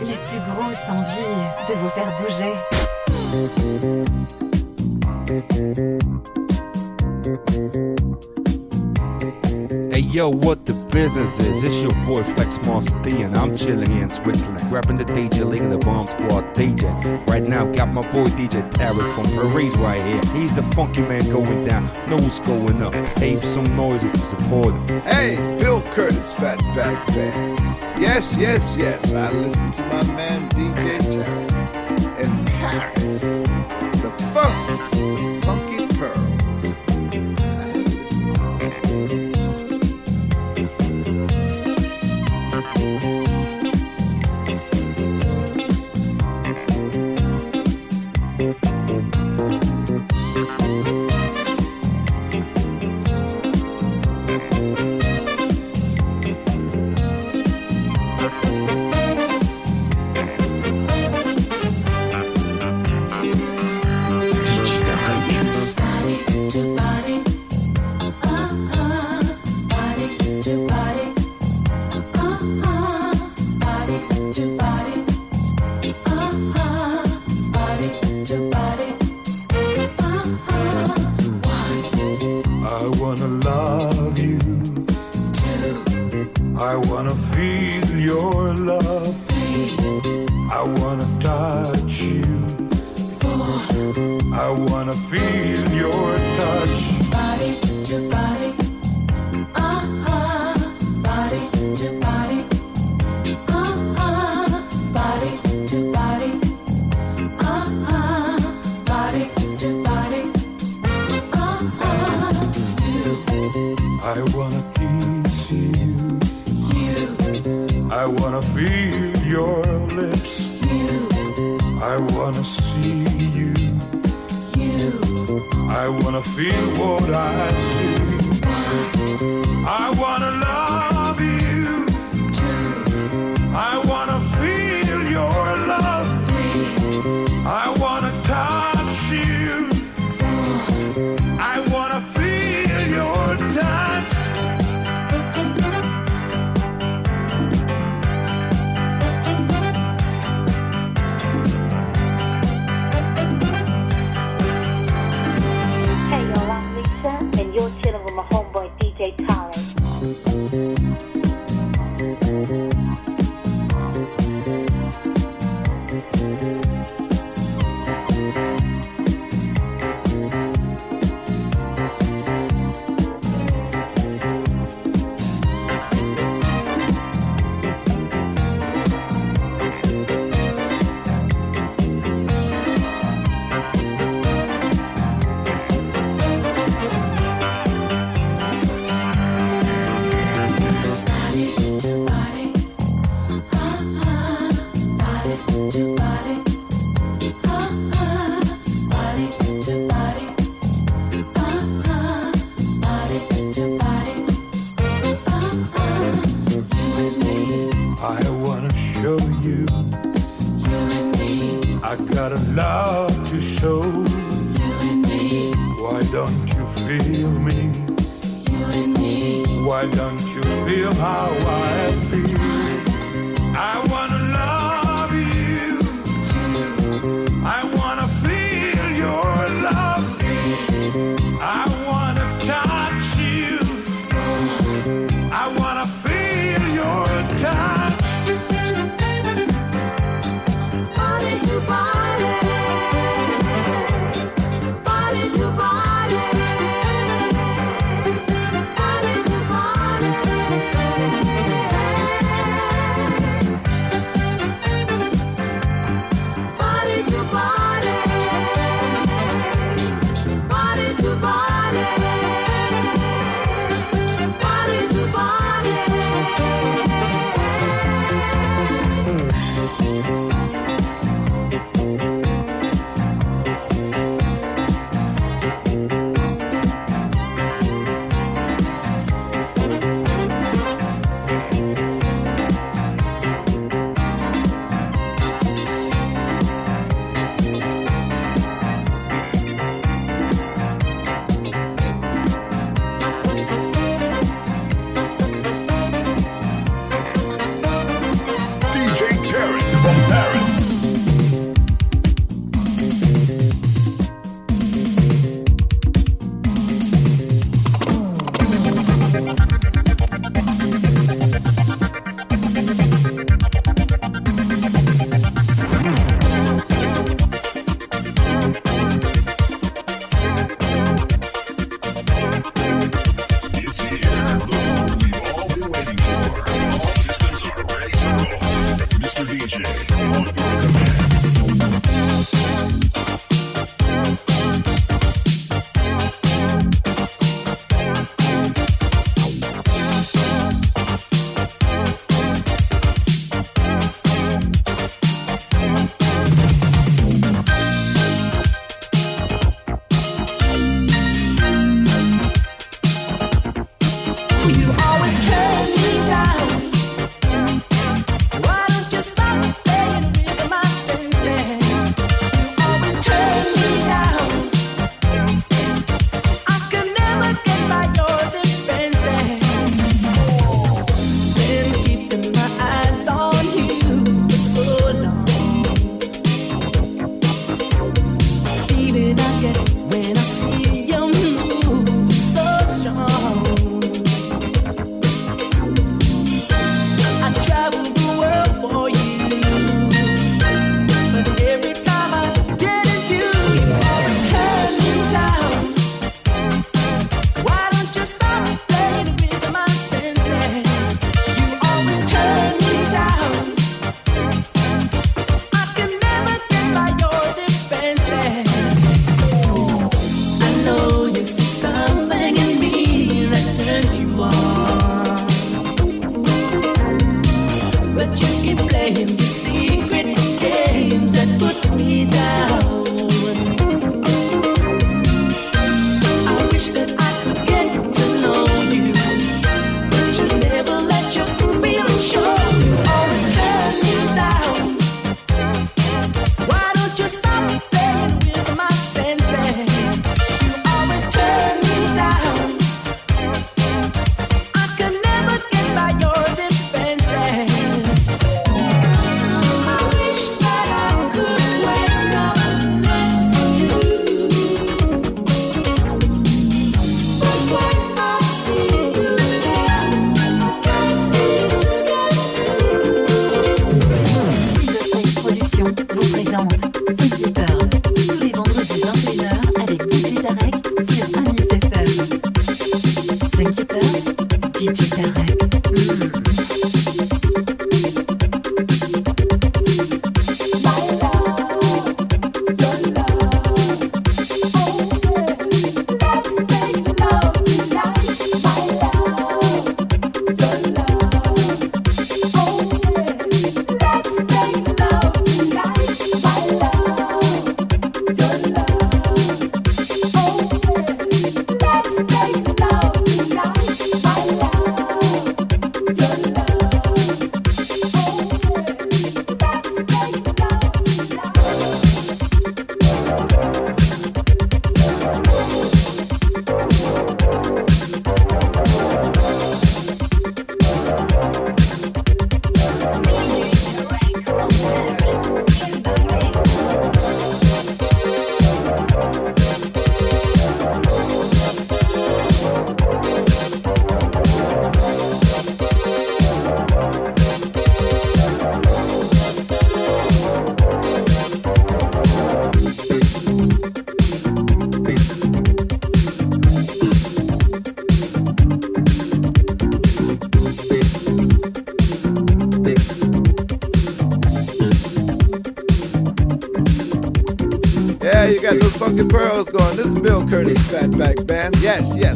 la plus grosse envie de vous faire bouger. Hey yo, what the business is? It's your boy Flex Master D, and I'm chilling in Switzerland, grabbing the DJ League and the Bomb Squad DJ. Right now, got my boy DJ Tarek from Paris right here. He's the funky man going down, know what's going up. Ape some noise if you support him. Hey, Bill Curtis, Fatback Band. Yes, yes, yes. I listen to my man DJ Terry in Paris. The funk, funky pearls. I wanna love you. I wanna feel your love. Three. I wanna touch you. Four. I wanna feel your touch. I wanna feel your lips. You. I wanna see you. you. I wanna feel what I see. I wanna Tarek. I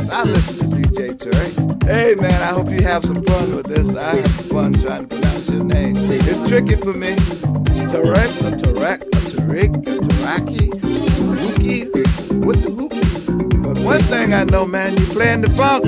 yes, I listen to DJ Terry. Hey man, I hope you have some fun with this. I have fun trying to pronounce your name. It's tricky for me. Tarek, a Tarek, a Tariq, a Taraki, a Taruki, with the hoop. But one thing I know, man, you playing the funk.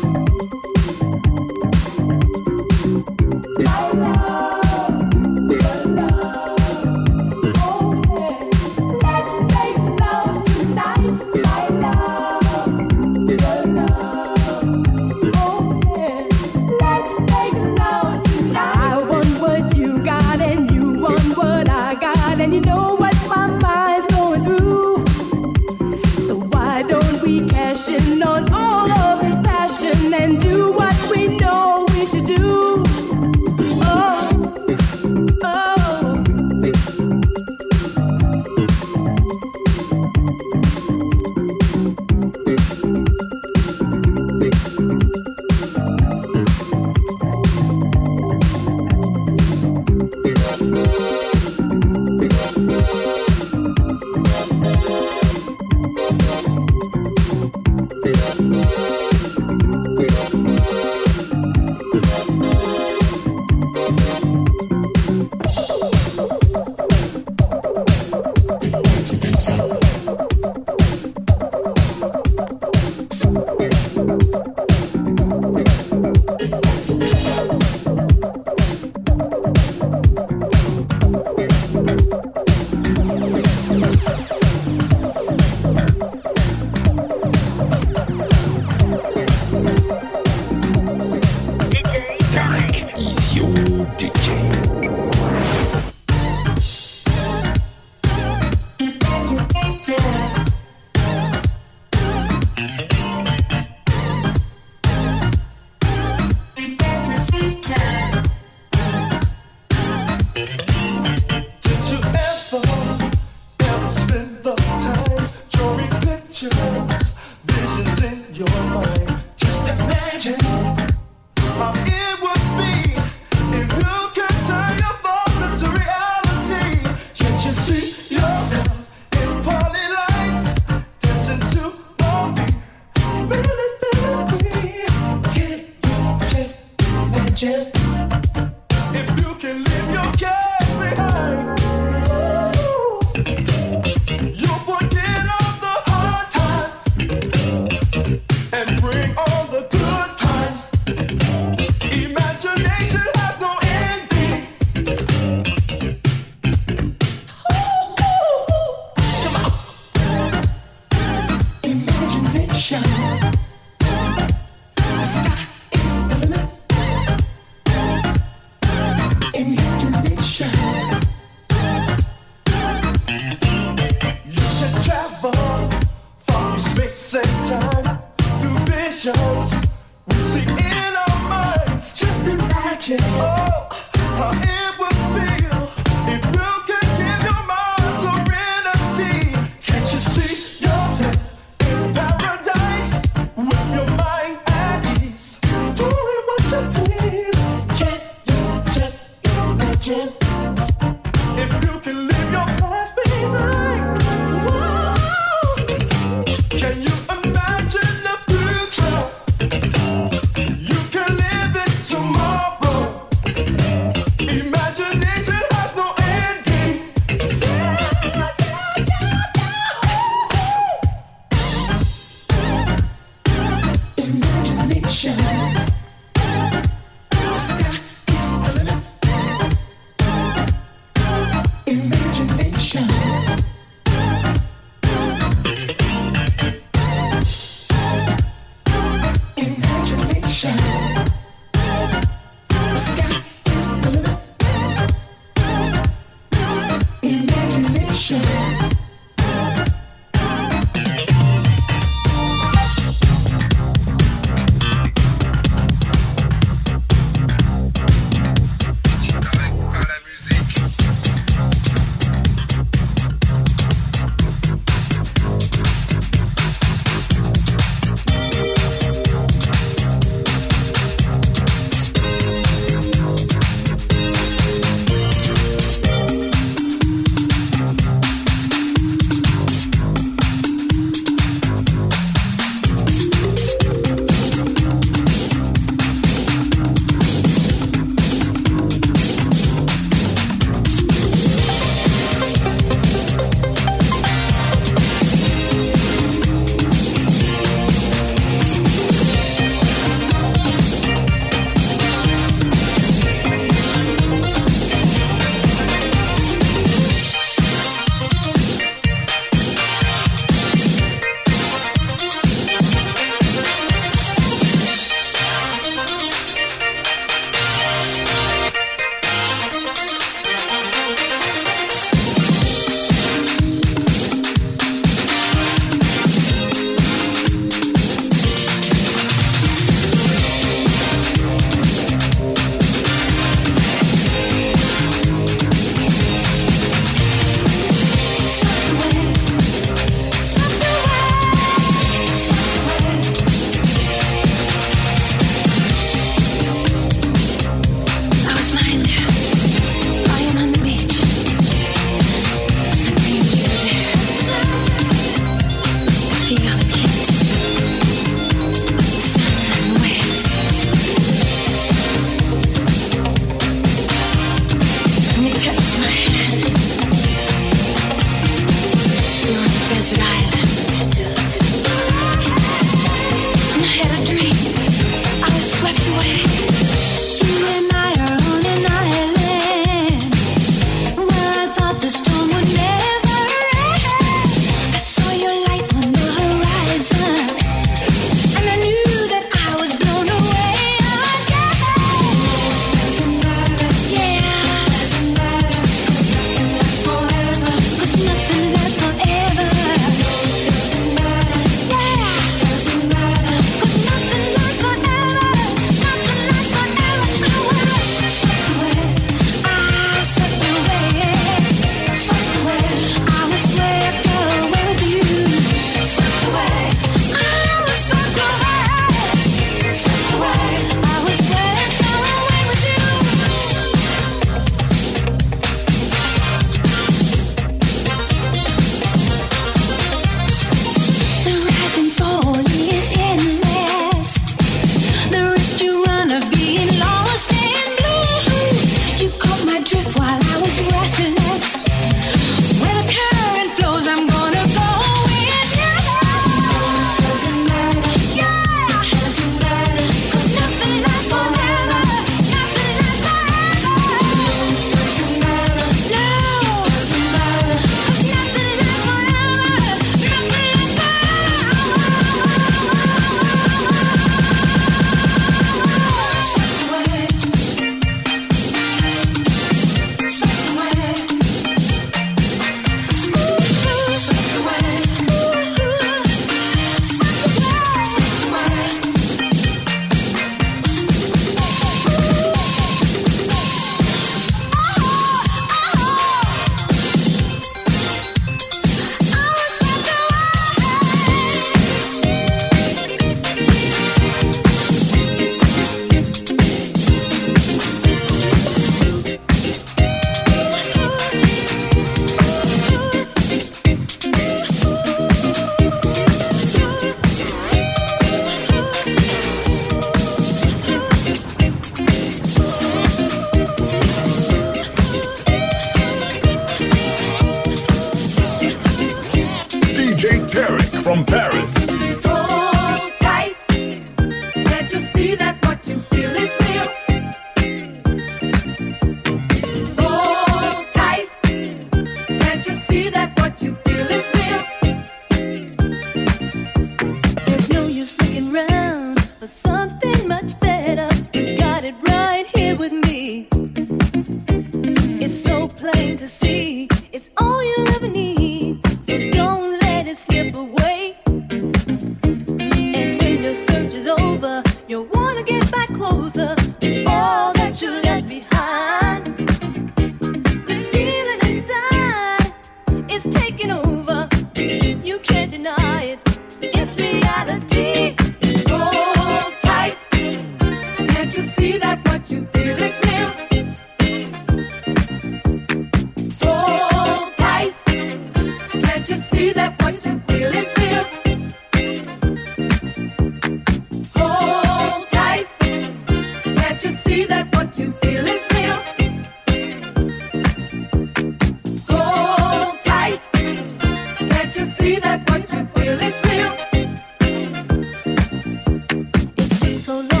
So long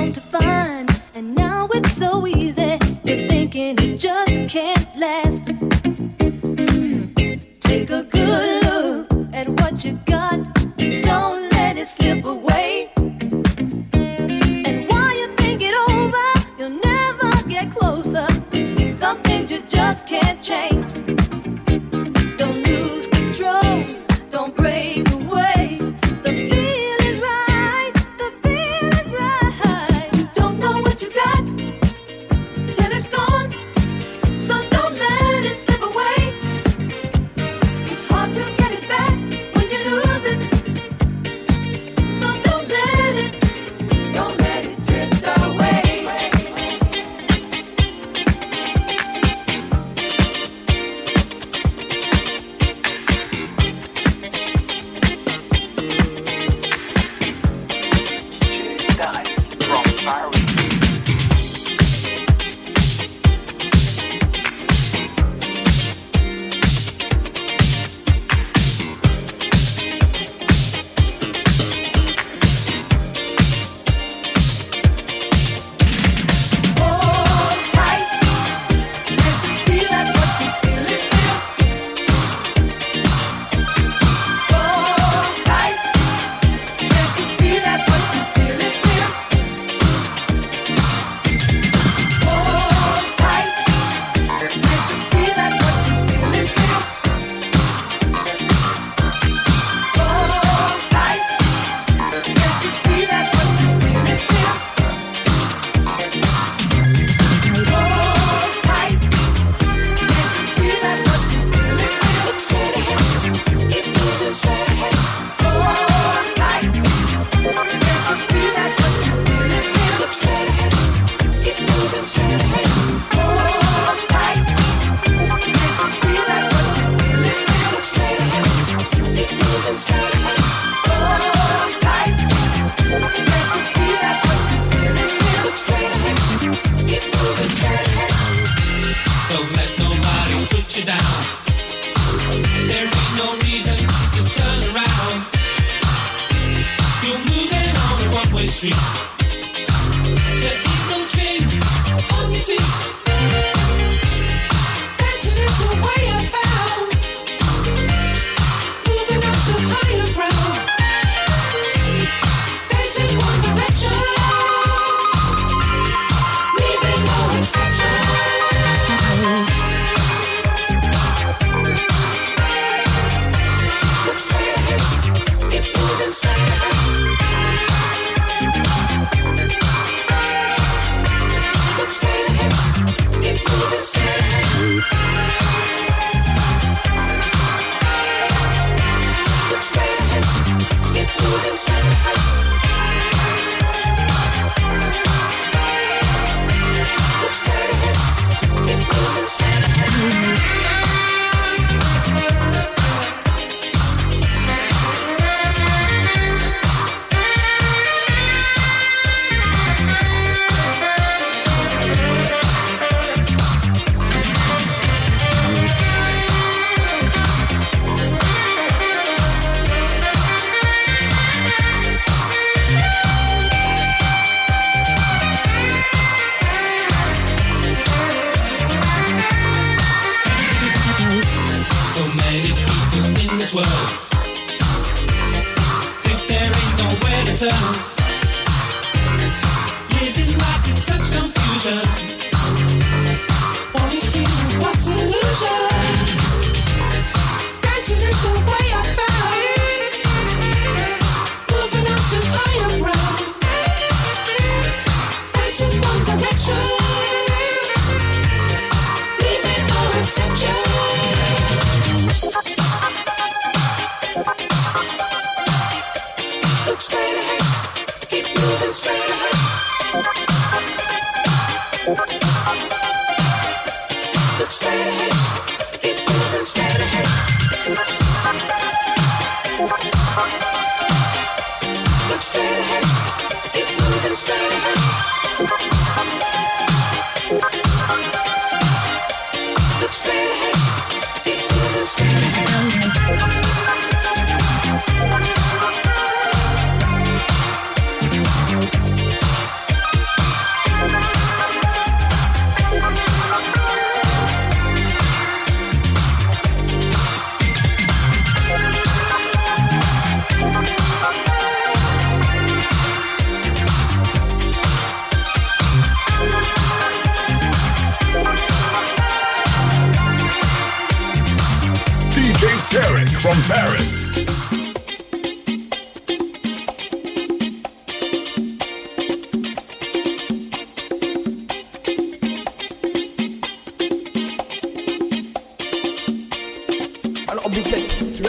obligé. Tu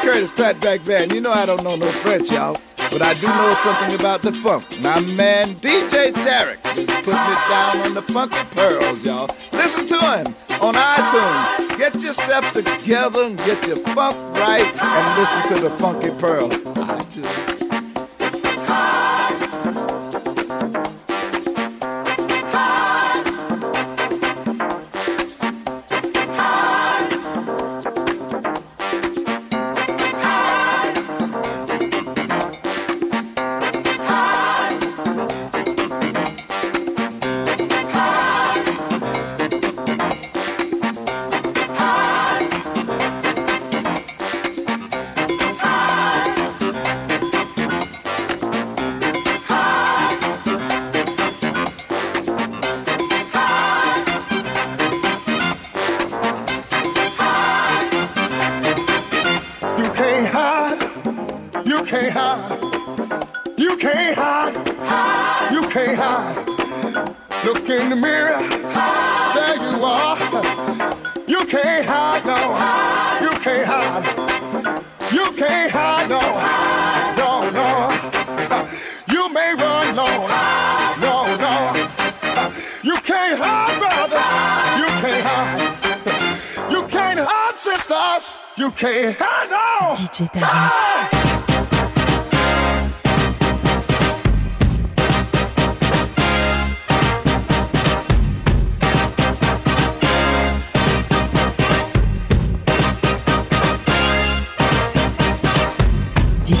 Curtis Fatback Band. You know I don't know no French, y'all, but I do know something about the funk. My man DJ Derek is putting it down on the funky pearls, y'all. Listen to him on iTunes. Get yourself together and get your funk right and listen to the Funky Pearl. I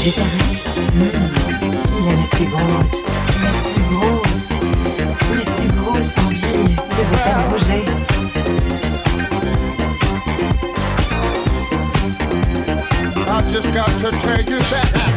just got to tell you that.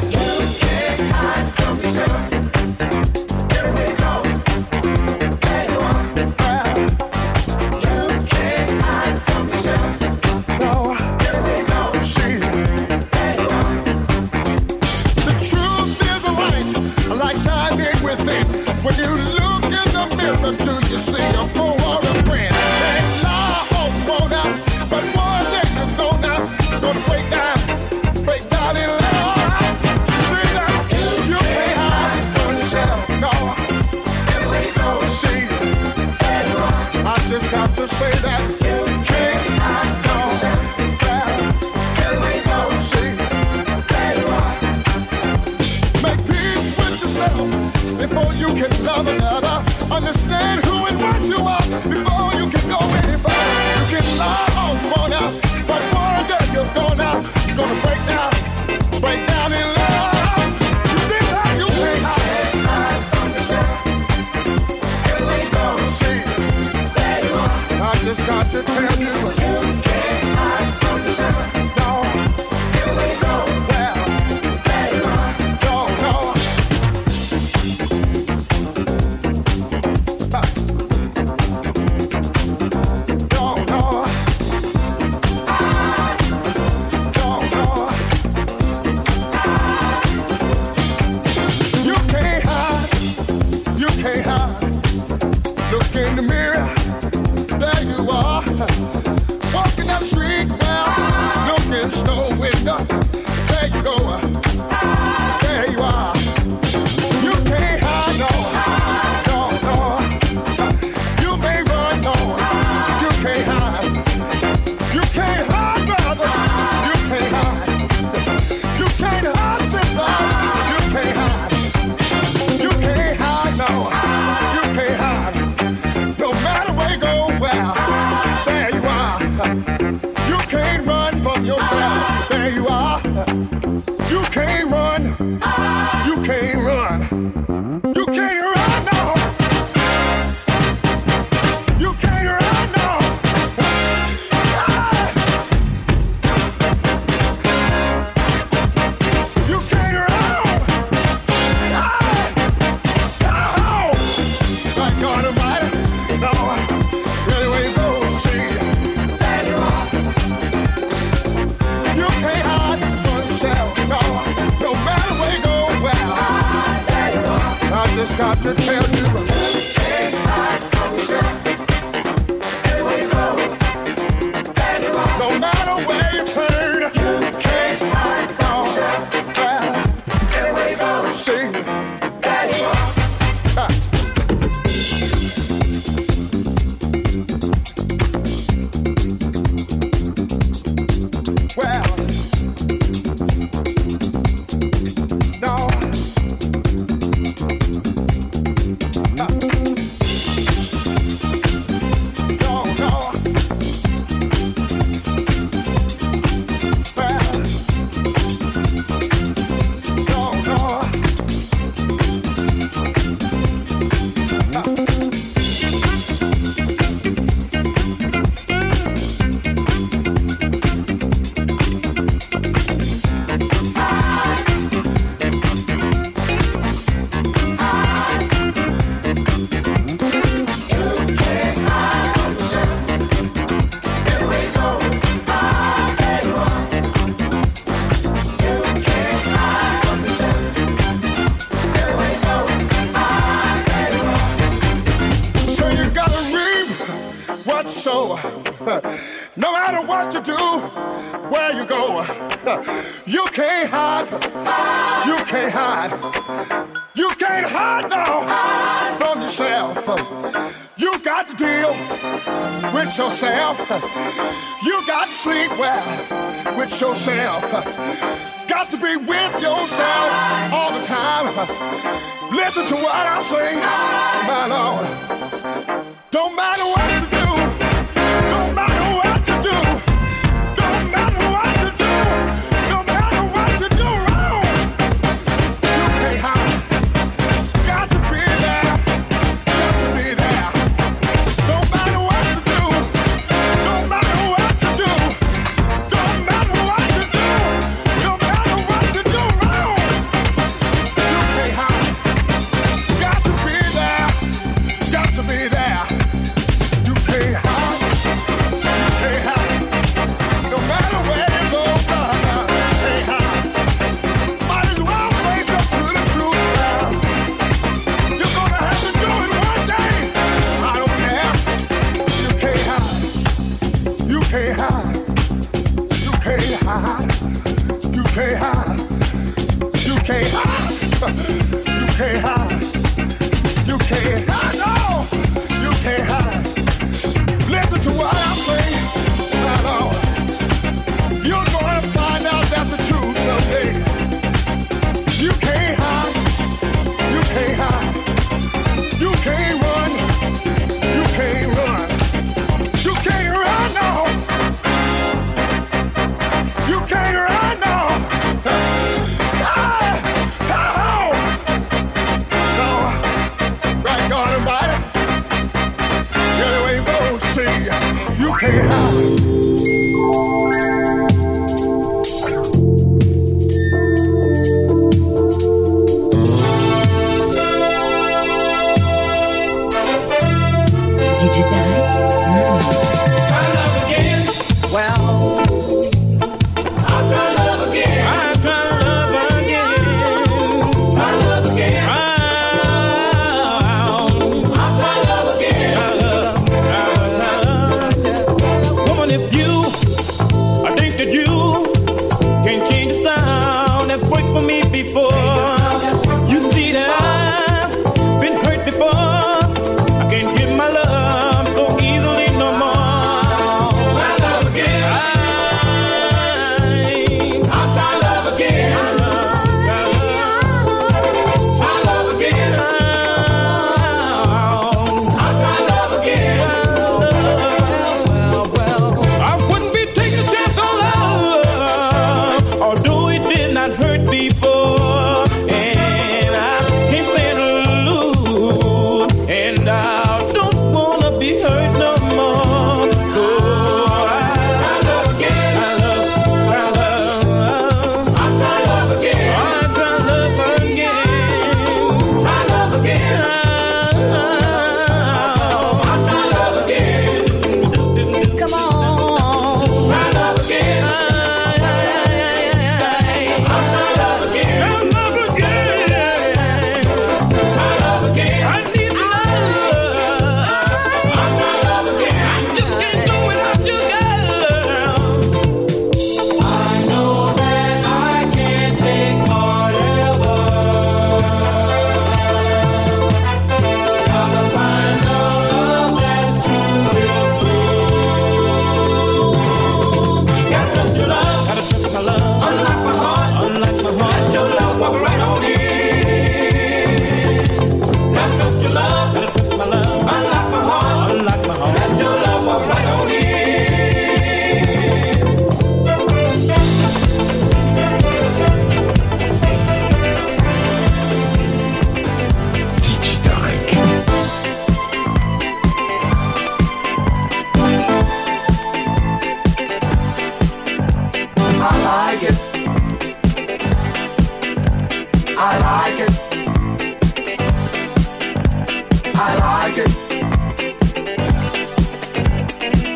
well with yourself. Got to be with yourself all the time. Listen to what I sing, my Lord.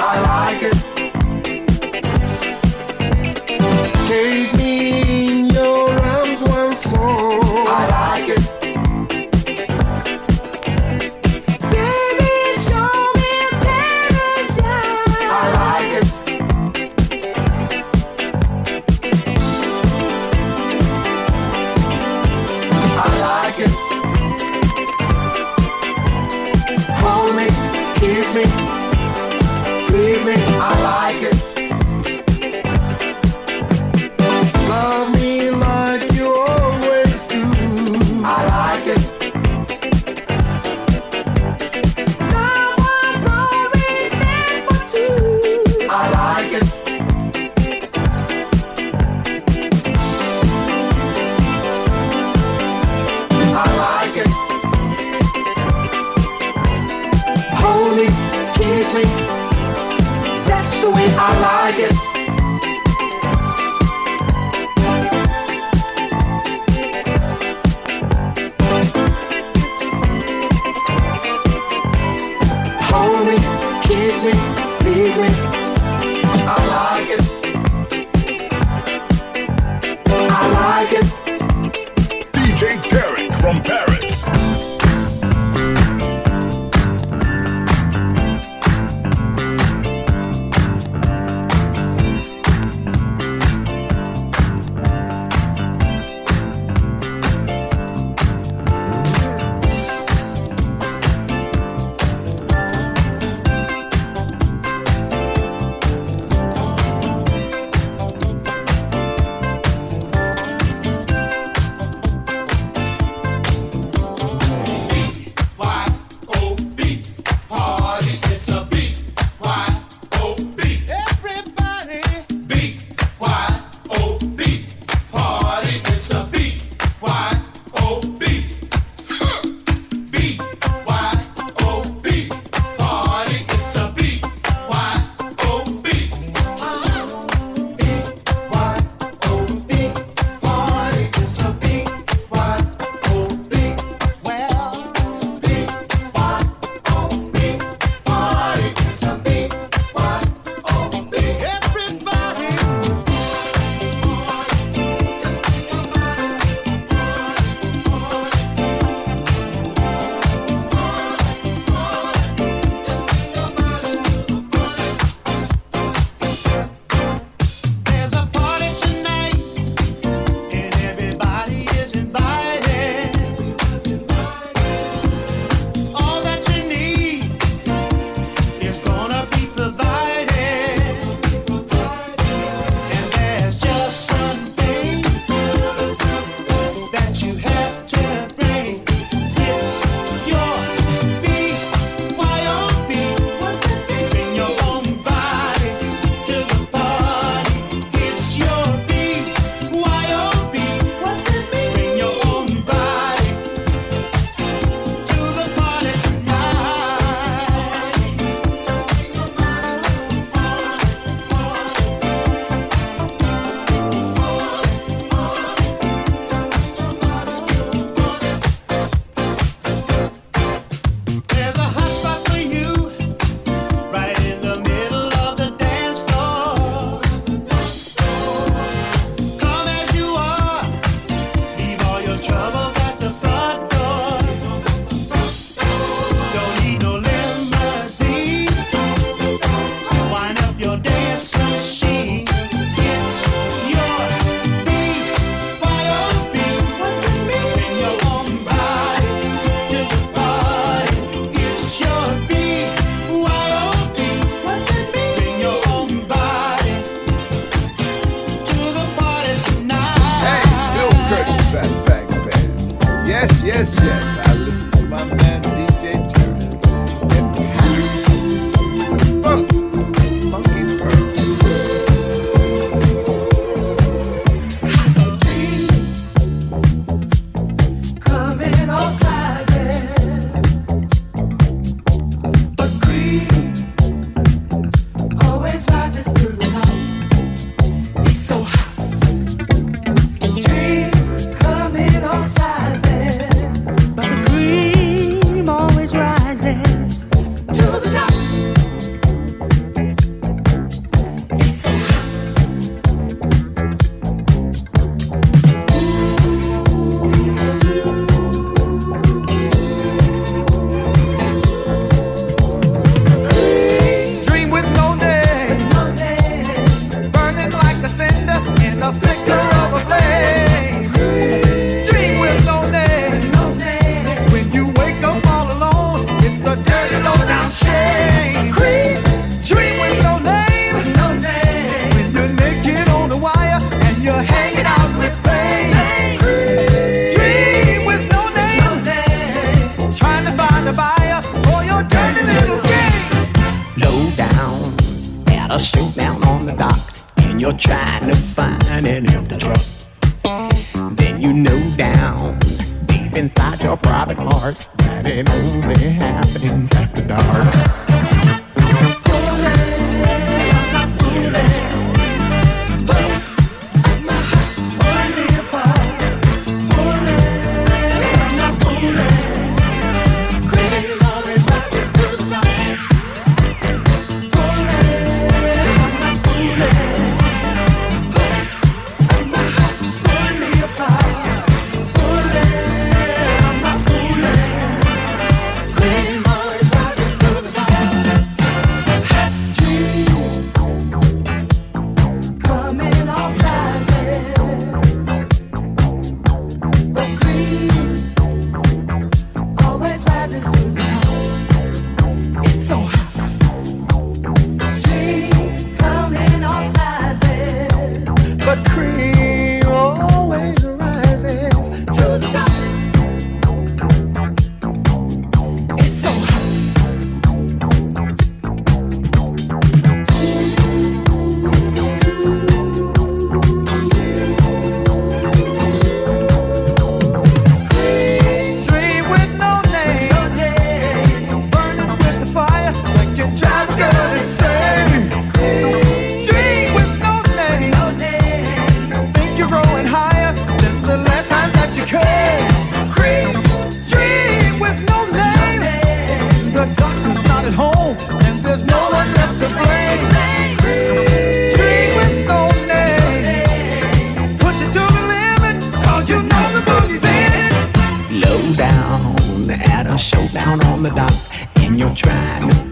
I like it. trying to find an empty truck. Then you know down deep inside your private hearts that it only happens after dark.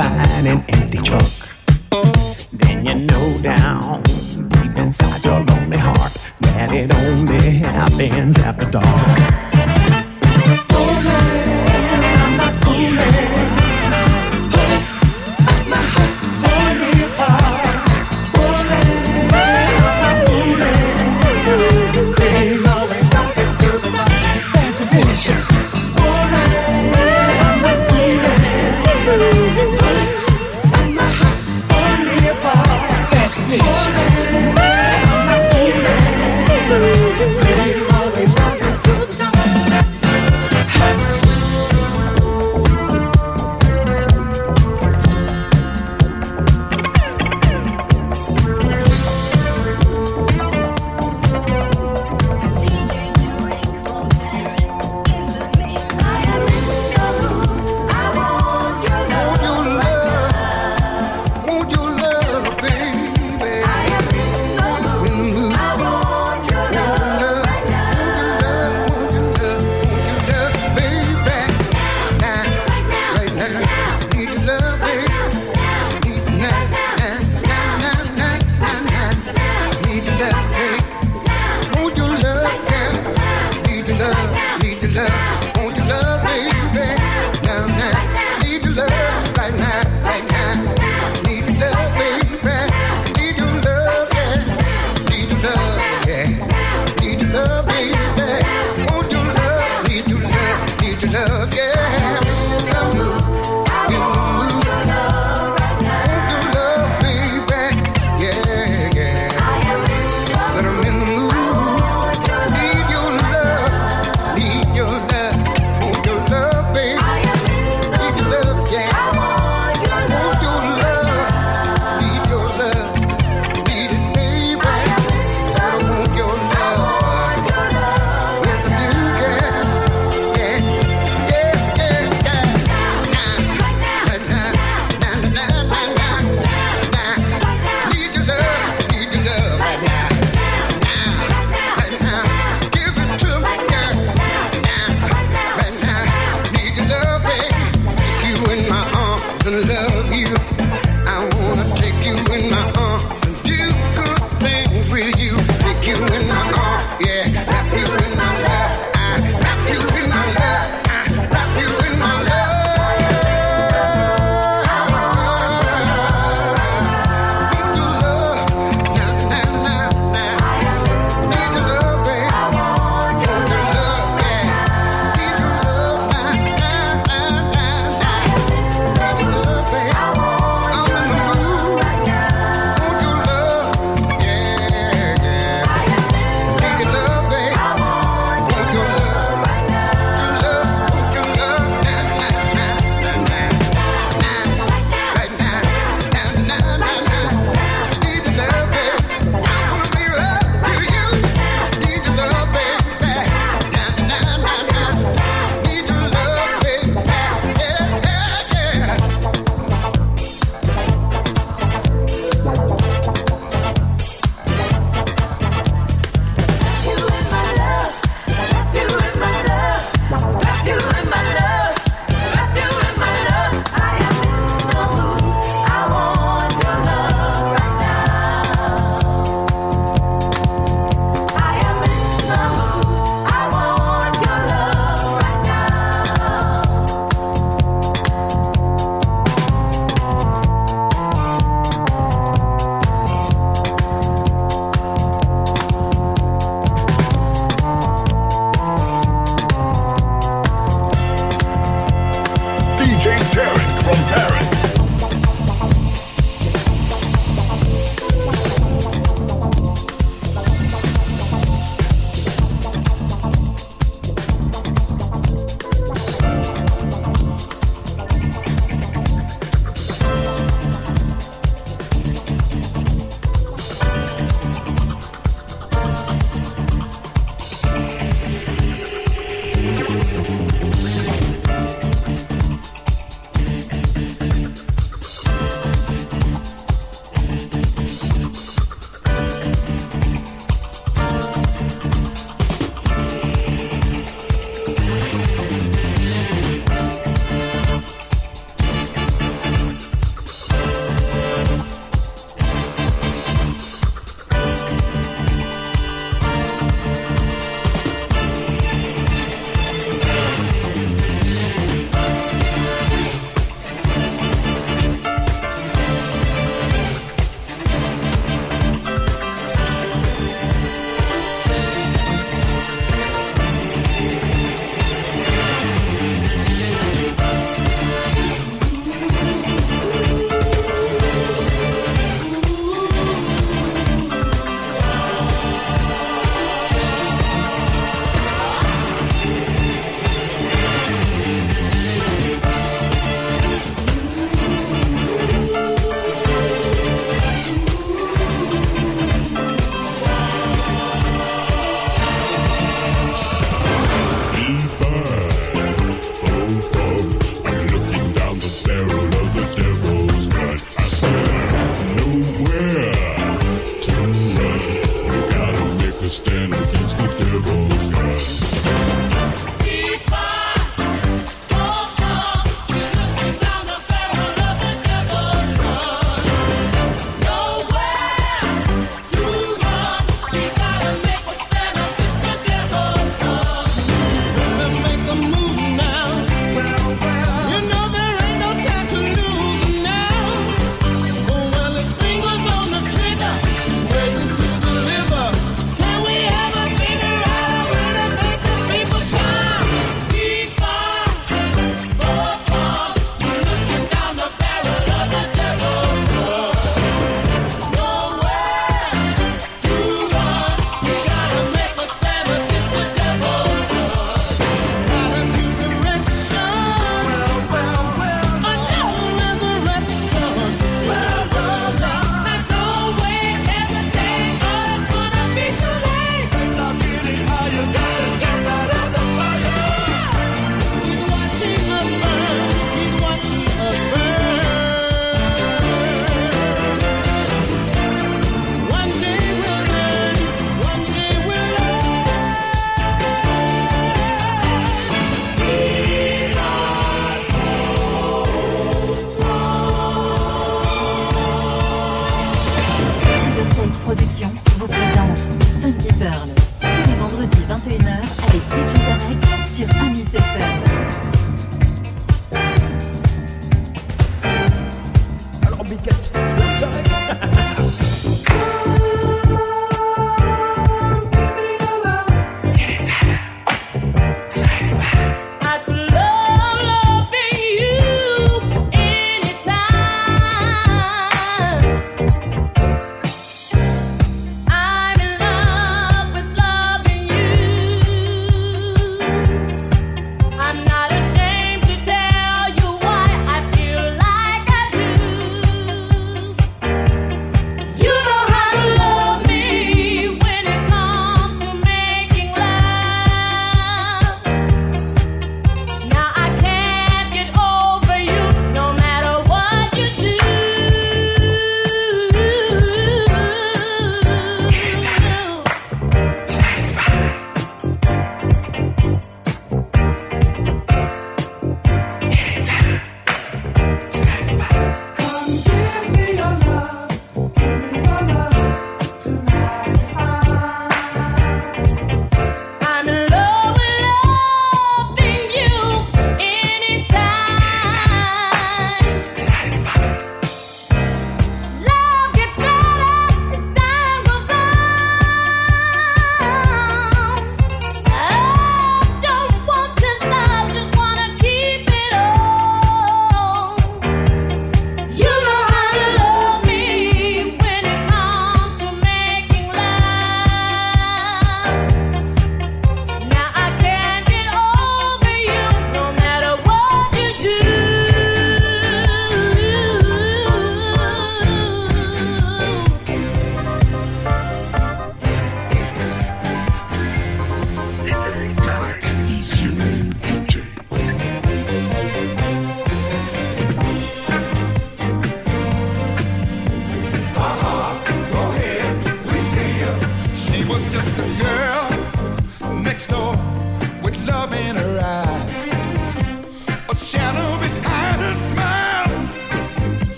fine and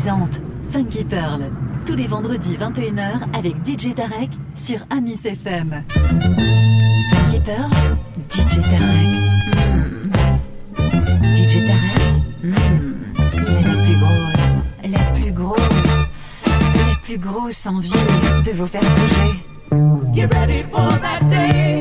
présente Funky Pearl tous les vendredis 21h avec DJ Tarek sur Amis FM. Funky Pearl, DJ Tarek. Hmm. DJ Tarek, hmm. la plus grosse, la plus grosse, la plus grosse envie de vous faire bouger. Get ready for that day.